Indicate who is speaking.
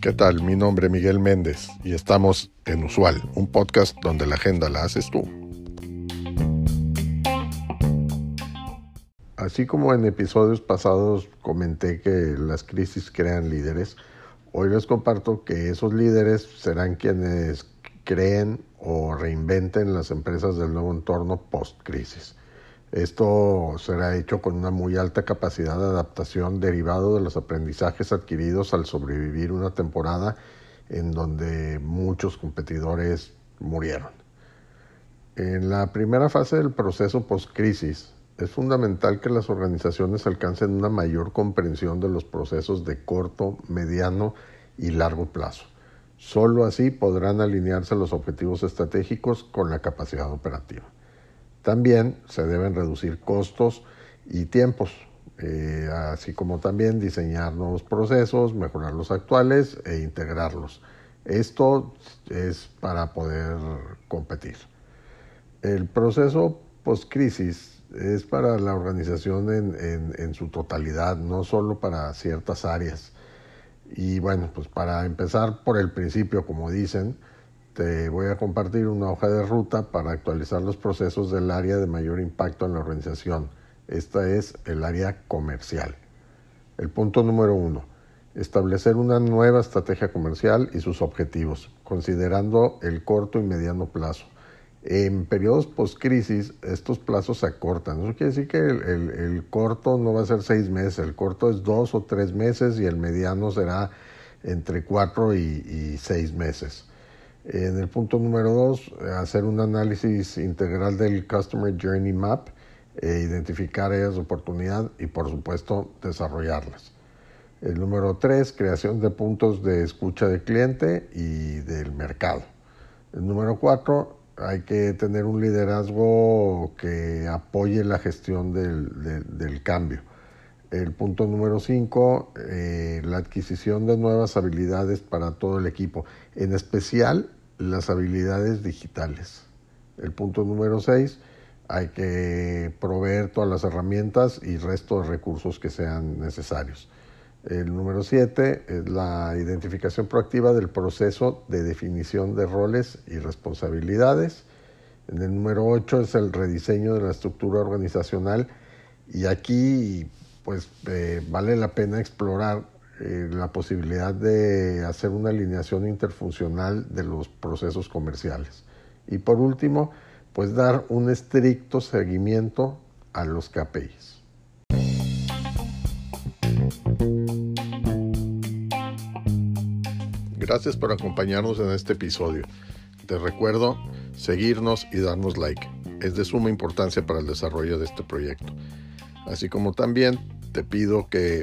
Speaker 1: ¿Qué tal? Mi nombre es Miguel Méndez y estamos en Usual, un podcast donde la agenda la haces tú. Así como en episodios pasados comenté que las crisis crean líderes, hoy les comparto que esos líderes serán quienes creen o reinventen las empresas del nuevo entorno post-crisis. Esto será hecho con una muy alta capacidad de adaptación derivado de los aprendizajes adquiridos al sobrevivir una temporada en donde muchos competidores murieron. En la primera fase del proceso post-crisis, es fundamental que las organizaciones alcancen una mayor comprensión de los procesos de corto, mediano y largo plazo. Solo así podrán alinearse los objetivos estratégicos con la capacidad operativa. También se deben reducir costos y tiempos, eh, así como también diseñar nuevos procesos, mejorar los actuales e integrarlos. Esto es para poder competir. El proceso post-crisis es para la organización en, su totalidad, no solo para ciertas áreas. Y bueno, pues para empezar por el principio, como dicen, te voy a compartir una hoja de ruta para actualizar los procesos del área de mayor impacto en la organización. Esta es el área comercial. El punto número uno, establecer una nueva estrategia comercial y sus objetivos, considerando el corto y mediano plazo. En periodos post-crisis, estos plazos se acortan. Eso quiere decir que el, corto no va a ser seis meses, el corto es dos o tres meses y el mediano será entre cuatro y, seis meses. En el punto número dos, hacer un análisis integral del Customer Journey Map, e identificar áreas de oportunidad y, por supuesto, desarrollarlas. El número tres, creación de puntos de escucha del cliente y del mercado. El número cuatro, hay que tener un liderazgo que apoye la gestión del, cambio. El punto número cinco, eh, la adquisición de nuevas habilidades para todo el equipo, en especial las habilidades digitales. El punto número seis, hay que proveer todas las herramientas y resto de recursos que sean necesarios. El número siete es la identificación proactiva del proceso de definición de roles y responsabilidades. En el número ocho es el rediseño de la estructura organizacional y aquí pues eh, vale la pena explorar eh, la posibilidad de hacer una alineación interfuncional de los procesos comerciales. Y por último, pues dar un estricto seguimiento a los KPIs. Gracias por acompañarnos en este episodio. Te recuerdo seguirnos y darnos like. Es de suma importancia para el desarrollo de este proyecto. Así como también te pido que